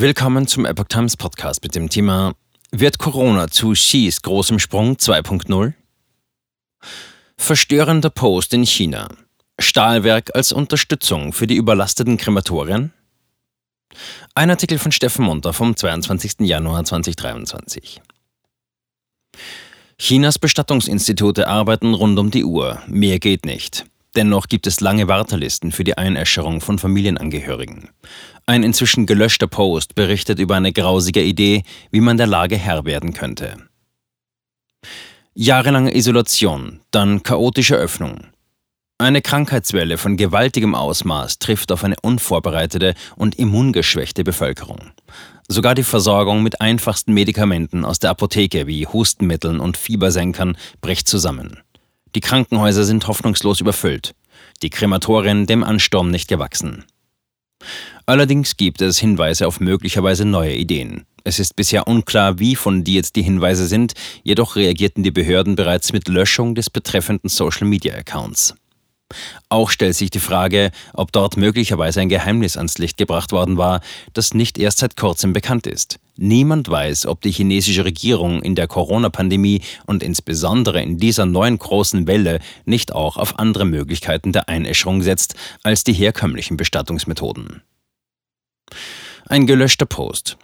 Willkommen zum Epoch Times Podcast mit dem Thema Wird Corona zu Xis großem Sprung 2.0? Verstörender Post in China. Stahlwerk als Unterstützung für die überlasteten Krematorien? Ein Artikel von Steffen Munter vom 22. Januar 2023. Chinas Bestattungsinstitute arbeiten rund um die Uhr. Mehr geht nicht. Dennoch gibt es lange Wartelisten für die Einäscherung von Familienangehörigen. Ein inzwischen gelöschter Post berichtet über eine grausige Idee, wie man der Lage Herr werden könnte. Jahrelange Isolation, dann chaotische Öffnung. Eine Krankheitswelle von gewaltigem Ausmaß trifft auf eine unvorbereitete und immungeschwächte Bevölkerung. Sogar die Versorgung mit einfachsten Medikamenten aus der Apotheke wie Hustenmitteln und Fiebersenkern bricht zusammen. Die Krankenhäuser sind hoffnungslos überfüllt, die Krematorien dem Ansturm nicht gewachsen. Allerdings gibt es Hinweise auf möglicherweise neue Ideen. Es ist bisher unklar, wie fundiert die Hinweise sind, jedoch reagierten die Behörden bereits mit Löschung des betreffenden Social-Media-Accounts. Auch stellt sich die Frage, ob dort möglicherweise ein Geheimnis ans Licht gebracht worden war, das nicht erst seit kurzem bekannt ist. Niemand weiß, ob die chinesische Regierung in der Corona-Pandemie und insbesondere in dieser neuen großen Welle nicht auch auf andere Möglichkeiten der Einäscherung setzt als die herkömmlichen Bestattungsmethoden. Ein gelöschter Post.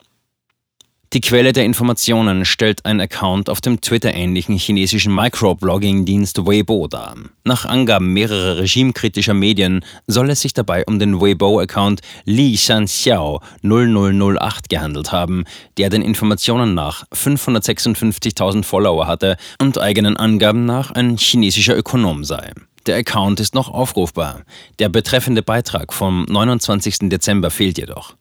Die Quelle der Informationen stellt ein Account auf dem Twitter-ähnlichen chinesischen Microblogging-Dienst Weibo dar. Nach Angaben mehrerer regimekritischer Medien soll es sich dabei um den Weibo-Account Li Shanxiao 0008 gehandelt haben, der den Informationen nach 556.000 Follower hatte und eigenen Angaben nach ein chinesischer Ökonom sei. Der Account ist noch aufrufbar. Der betreffende Beitrag vom 29. Dezember fehlt jedoch.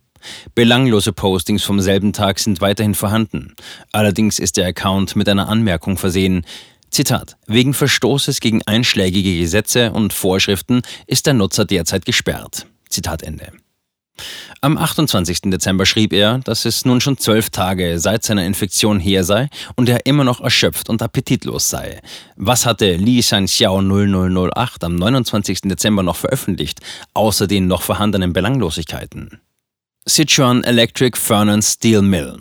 Belanglose Postings vom selben Tag sind weiterhin vorhanden. Allerdings ist der Account mit einer Anmerkung versehen. Zitat: Wegen Verstoßes gegen einschlägige Gesetze und Vorschriften ist der Nutzer derzeit gesperrt. Zitat Ende. Am 28. Dezember schrieb er, dass es nun schon zwölf Tage seit seiner Infektion her sei und er immer noch erschöpft und appetitlos sei. Was hatte Li Shanxiao 0008 am 29. Dezember noch veröffentlicht, außer den noch vorhandenen Belanglosigkeiten? Sichuan Electric Furnace Steel Mill.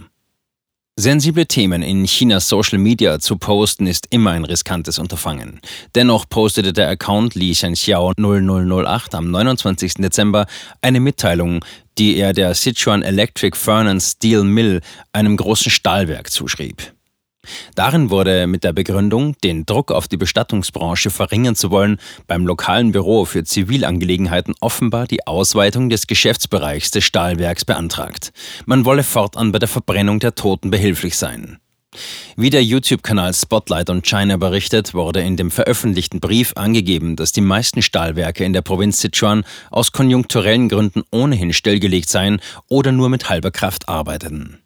Sensible Themen in Chinas Social Media zu posten ist immer ein riskantes Unterfangen. Dennoch postete der Account Li Shenxiao 0008 am 29. Dezember eine Mitteilung, die er der Sichuan Electric Furnace Steel Mill, einem großen Stahlwerk, zuschrieb. Darin wurde mit der Begründung, den Druck auf die Bestattungsbranche verringern zu wollen, beim lokalen Büro für Zivilangelegenheiten offenbar die Ausweitung des Geschäftsbereichs des Stahlwerks beantragt. Man wolle fortan bei der Verbrennung der Toten behilflich sein. Wie der YouTube-Kanal Spotlight on China berichtet, wurde in dem veröffentlichten Brief angegeben, dass die meisten Stahlwerke in der Provinz Sichuan aus konjunkturellen Gründen ohnehin stillgelegt seien oder nur mit halber Kraft arbeiteten.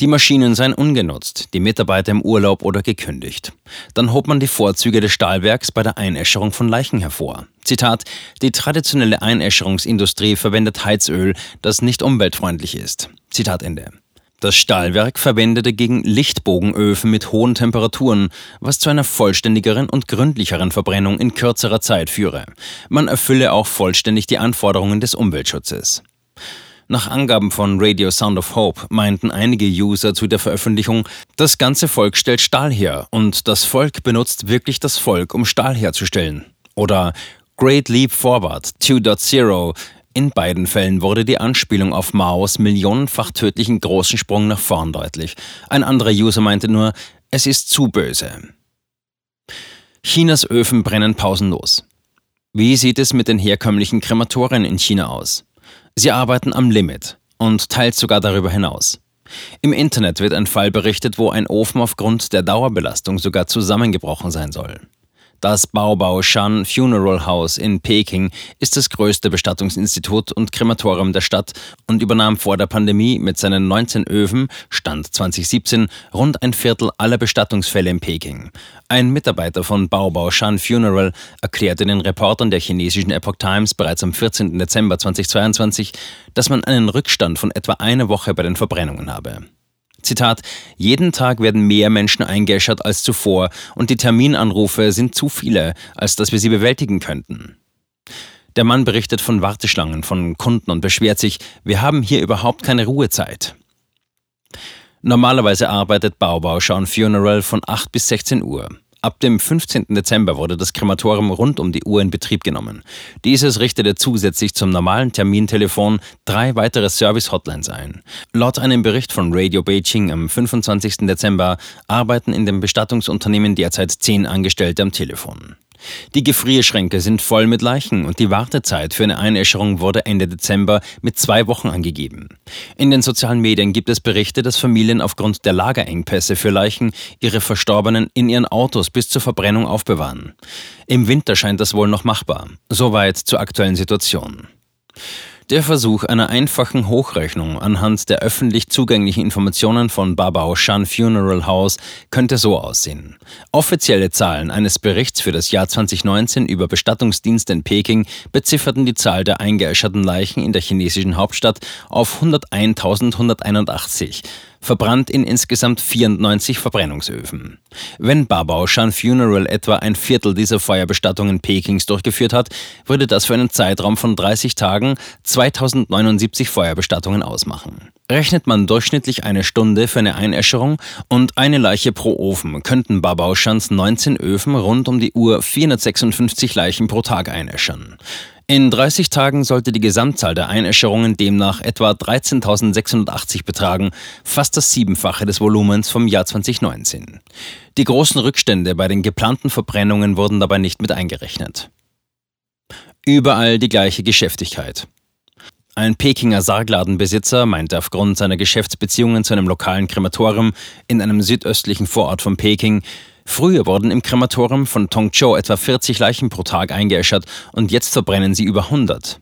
Die Maschinen seien ungenutzt, die Mitarbeiter im Urlaub oder gekündigt. Dann hob man die Vorzüge des Stahlwerks bei der Einäscherung von Leichen hervor. Zitat: Die traditionelle Einäscherungsindustrie verwendet Heizöl, das nicht umweltfreundlich ist. Zitat Ende. Das Stahlwerk verwendete gegen Lichtbogenöfen mit hohen Temperaturen, was zu einer vollständigeren und gründlicheren Verbrennung in kürzerer Zeit führe. Man erfülle auch vollständig die Anforderungen des Umweltschutzes. Nach Angaben von Radio Sound of Hope meinten einige User zu der Veröffentlichung, das ganze Volk stellt Stahl her und das Volk benutzt wirklich das Volk, um Stahl herzustellen. Oder Great Leap Forward 2.0. In beiden Fällen wurde die Anspielung auf Maos millionenfach tödlichen großen Sprung nach vorn deutlich. Ein anderer User meinte nur, es ist zu böse. Chinas Öfen brennen pausenlos. Wie sieht es mit den herkömmlichen Krematorien in China aus? Sie arbeiten am Limit und teils sogar darüber hinaus. Im Internet wird ein Fall berichtet, wo ein Ofen aufgrund der Dauerbelastung sogar zusammengebrochen sein soll. Das Baobao Shan Funeral House in Peking ist das größte Bestattungsinstitut und Krematorium der Stadt und übernahm vor der Pandemie mit seinen 19 Öfen, Stand 2017, rund ein Viertel aller Bestattungsfälle in Peking. Ein Mitarbeiter von Baobao Shan Funeral erklärte den Reportern der chinesischen Epoch Times bereits am 14. Dezember 2022, dass man einen Rückstand von etwa einer Woche bei den Verbrennungen habe. Zitat, jeden Tag werden mehr Menschen eingeschert als zuvor und die Terminanrufe sind zu viele, als dass wir sie bewältigen könnten. Der Mann berichtet von Warteschlangen von Kunden und beschwert sich, wir haben hier überhaupt keine Ruhezeit. Normalerweise arbeitet Baubau Sean Funeral von 8 bis 16 Uhr. Ab dem 15. Dezember wurde das Krematorium rund um die Uhr in Betrieb genommen. Dieses richtete zusätzlich zum normalen Termintelefon drei weitere Service-Hotlines ein. Laut einem Bericht von Radio Beijing am 25. Dezember arbeiten in dem Bestattungsunternehmen derzeit zehn Angestellte am Telefon. Die Gefrierschränke sind voll mit Leichen und die Wartezeit für eine Einäscherung wurde Ende Dezember mit zwei Wochen angegeben. In den sozialen Medien gibt es Berichte, dass Familien aufgrund der Lagerengpässe für Leichen ihre Verstorbenen in ihren Autos bis zur Verbrennung aufbewahren. Im Winter scheint das wohl noch machbar. Soweit zur aktuellen Situation. Der Versuch einer einfachen Hochrechnung anhand der öffentlich zugänglichen Informationen von Babao Shan Funeral House könnte so aussehen. Offizielle Zahlen eines Berichts für das Jahr 2019 über Bestattungsdienste in Peking bezifferten die Zahl der eingeäscherten Leichen in der chinesischen Hauptstadt auf 101.181 verbrannt in insgesamt 94 Verbrennungsöfen. Wenn Babaoshan Funeral etwa ein Viertel dieser Feuerbestattungen Pekings durchgeführt hat, würde das für einen Zeitraum von 30 Tagen 2079 Feuerbestattungen ausmachen. Rechnet man durchschnittlich eine Stunde für eine Einäscherung und eine Leiche pro Ofen, könnten Babauschans 19 Öfen rund um die Uhr 456 Leichen pro Tag einäschern. In 30 Tagen sollte die Gesamtzahl der Einäscherungen demnach etwa 13.680 betragen, fast das Siebenfache des Volumens vom Jahr 2019. Die großen Rückstände bei den geplanten Verbrennungen wurden dabei nicht mit eingerechnet. Überall die gleiche Geschäftigkeit. Ein Pekinger Sargladenbesitzer meinte aufgrund seiner Geschäftsbeziehungen zu einem lokalen Krematorium in einem südöstlichen Vorort von Peking, Früher wurden im Krematorium von Tongzhou etwa 40 Leichen pro Tag eingeäschert und jetzt verbrennen sie über 100.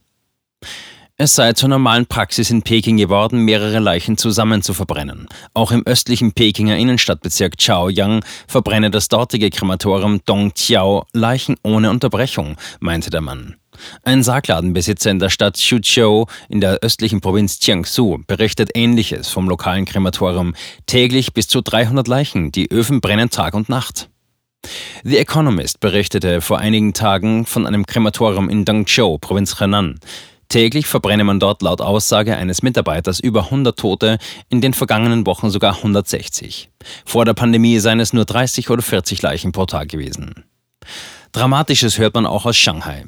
Es sei zur normalen Praxis in Peking geworden, mehrere Leichen zusammen zu verbrennen. Auch im östlichen Pekinger Innenstadtbezirk Chaoyang verbrenne das dortige Krematorium Dongqiao Leichen ohne Unterbrechung, meinte der Mann. Ein Sargladenbesitzer in der Stadt Xuzhou in der östlichen Provinz Jiangsu berichtet Ähnliches vom lokalen Krematorium. Täglich bis zu 300 Leichen, die Öfen brennen Tag und Nacht. The Economist berichtete vor einigen Tagen von einem Krematorium in Dongzhou, Provinz Henan. Täglich verbrenne man dort laut Aussage eines Mitarbeiters über 100 Tote, in den vergangenen Wochen sogar 160. Vor der Pandemie seien es nur 30 oder 40 Leichen pro Tag gewesen. Dramatisches hört man auch aus Shanghai.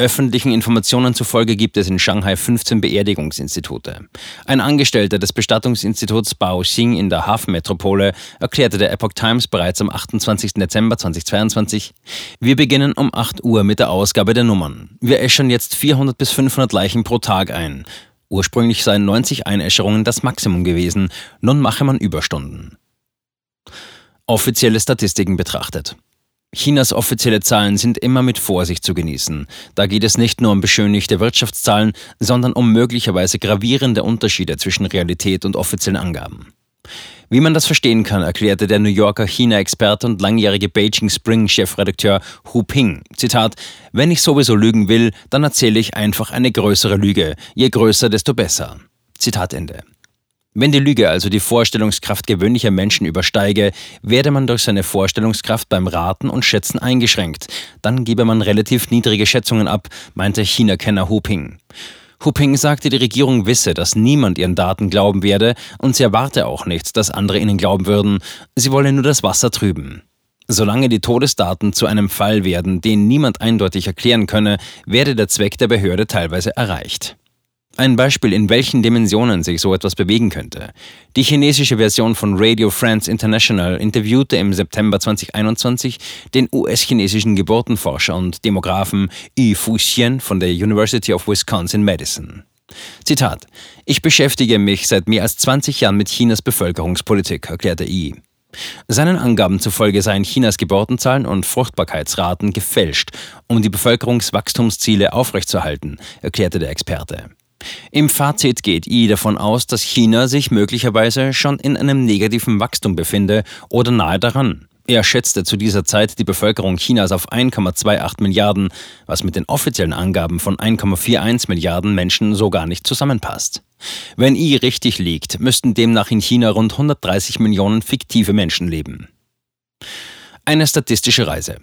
Öffentlichen Informationen zufolge gibt es in Shanghai 15 Beerdigungsinstitute. Ein Angestellter des Bestattungsinstituts Baoxing in der Hafenmetropole erklärte der Epoch Times bereits am 28. Dezember 2022, wir beginnen um 8 Uhr mit der Ausgabe der Nummern. Wir äschern jetzt 400 bis 500 Leichen pro Tag ein. Ursprünglich seien 90 Einäscherungen das Maximum gewesen, nun mache man Überstunden. Offizielle Statistiken betrachtet. Chinas offizielle Zahlen sind immer mit Vorsicht zu genießen. Da geht es nicht nur um beschönigte Wirtschaftszahlen, sondern um möglicherweise gravierende Unterschiede zwischen Realität und offiziellen Angaben. Wie man das verstehen kann, erklärte der New Yorker China-Experte und langjährige Beijing Spring-Chefredakteur Hu Ping, Zitat, wenn ich sowieso lügen will, dann erzähle ich einfach eine größere Lüge. Je größer, desto besser. Zitat Ende. Wenn die Lüge also die Vorstellungskraft gewöhnlicher Menschen übersteige, werde man durch seine Vorstellungskraft beim Raten und Schätzen eingeschränkt. Dann gebe man relativ niedrige Schätzungen ab, meinte China-Kenner Hu Ping. Hu Ping sagte, die Regierung wisse, dass niemand ihren Daten glauben werde und sie erwarte auch nicht, dass andere ihnen glauben würden. Sie wolle nur das Wasser trüben. Solange die Todesdaten zu einem Fall werden, den niemand eindeutig erklären könne, werde der Zweck der Behörde teilweise erreicht. Ein Beispiel, in welchen Dimensionen sich so etwas bewegen könnte. Die chinesische Version von Radio France International interviewte im September 2021 den US-chinesischen Geburtenforscher und Demografen Yi Fuxian von der University of Wisconsin-Madison. Zitat: Ich beschäftige mich seit mehr als 20 Jahren mit Chinas Bevölkerungspolitik, erklärte Yi. Seinen Angaben zufolge seien Chinas Geburtenzahlen und Fruchtbarkeitsraten gefälscht, um die Bevölkerungswachstumsziele aufrechtzuerhalten, erklärte der Experte. Im Fazit geht I davon aus, dass China sich möglicherweise schon in einem negativen Wachstum befinde oder nahe daran. Er schätzte zu dieser Zeit die Bevölkerung Chinas auf 1,28 Milliarden, was mit den offiziellen Angaben von 1,41 Milliarden Menschen so gar nicht zusammenpasst. Wenn I richtig liegt, müssten demnach in China rund 130 Millionen fiktive Menschen leben. Eine statistische Reise.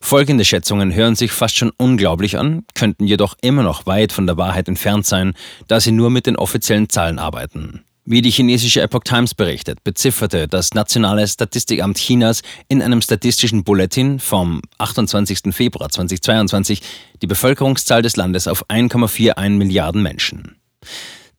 Folgende Schätzungen hören sich fast schon unglaublich an, könnten jedoch immer noch weit von der Wahrheit entfernt sein, da sie nur mit den offiziellen Zahlen arbeiten. Wie die chinesische Epoch Times berichtet, bezifferte das Nationale Statistikamt Chinas in einem statistischen Bulletin vom 28. Februar 2022 die Bevölkerungszahl des Landes auf 1,41 Milliarden Menschen.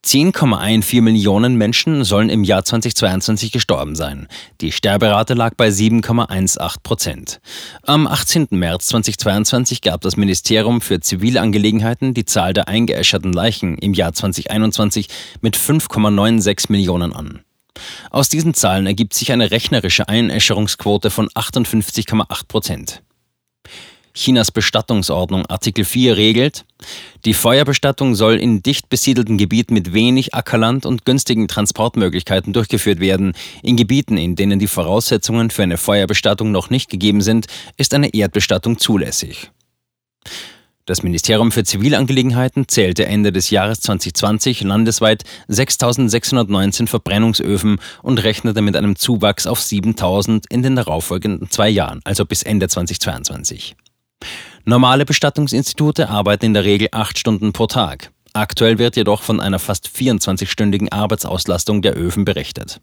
10,14 Millionen Menschen sollen im Jahr 2022 gestorben sein. Die Sterberate lag bei 7,18 Prozent. Am 18. März 2022 gab das Ministerium für Zivilangelegenheiten die Zahl der eingeäscherten Leichen im Jahr 2021 mit 5,96 Millionen an. Aus diesen Zahlen ergibt sich eine rechnerische Einäscherungsquote von 58,8 Prozent. Chinas Bestattungsordnung Artikel 4 regelt, die Feuerbestattung soll in dicht besiedelten Gebieten mit wenig Ackerland und günstigen Transportmöglichkeiten durchgeführt werden. In Gebieten, in denen die Voraussetzungen für eine Feuerbestattung noch nicht gegeben sind, ist eine Erdbestattung zulässig. Das Ministerium für Zivilangelegenheiten zählte Ende des Jahres 2020 landesweit 6.619 Verbrennungsöfen und rechnete mit einem Zuwachs auf 7.000 in den darauffolgenden zwei Jahren, also bis Ende 2022. Normale Bestattungsinstitute arbeiten in der Regel acht Stunden pro Tag. Aktuell wird jedoch von einer fast 24-stündigen Arbeitsauslastung der Öfen berichtet.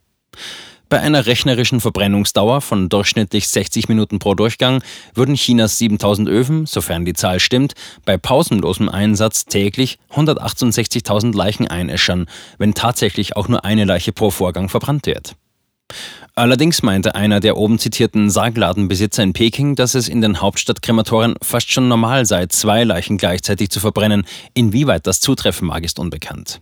Bei einer rechnerischen Verbrennungsdauer von durchschnittlich 60 Minuten pro Durchgang würden Chinas 7000 Öfen, sofern die Zahl stimmt, bei pausenlosem Einsatz täglich 168.000 Leichen einäschern, wenn tatsächlich auch nur eine Leiche pro Vorgang verbrannt wird. Allerdings meinte einer der oben zitierten Sargladenbesitzer in Peking, dass es in den Hauptstadtkrematorien fast schon normal sei, zwei Leichen gleichzeitig zu verbrennen. Inwieweit das zutreffen mag, ist unbekannt.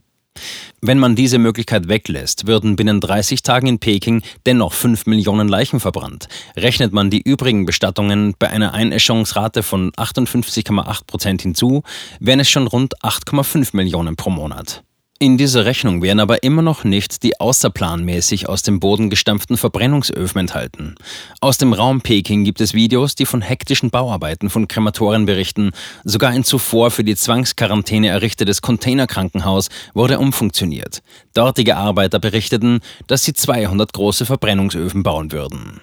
Wenn man diese Möglichkeit weglässt, würden binnen 30 Tagen in Peking dennoch 5 Millionen Leichen verbrannt. Rechnet man die übrigen Bestattungen bei einer Einäscherungsrate von 58,8 Prozent hinzu, wären es schon rund 8,5 Millionen pro Monat. In dieser Rechnung werden aber immer noch nicht die außerplanmäßig aus dem Boden gestampften Verbrennungsöfen enthalten. Aus dem Raum Peking gibt es Videos, die von hektischen Bauarbeiten von Krematoren berichten. Sogar ein zuvor für die Zwangsquarantäne errichtetes Containerkrankenhaus wurde umfunktioniert. Dortige Arbeiter berichteten, dass sie 200 große Verbrennungsöfen bauen würden.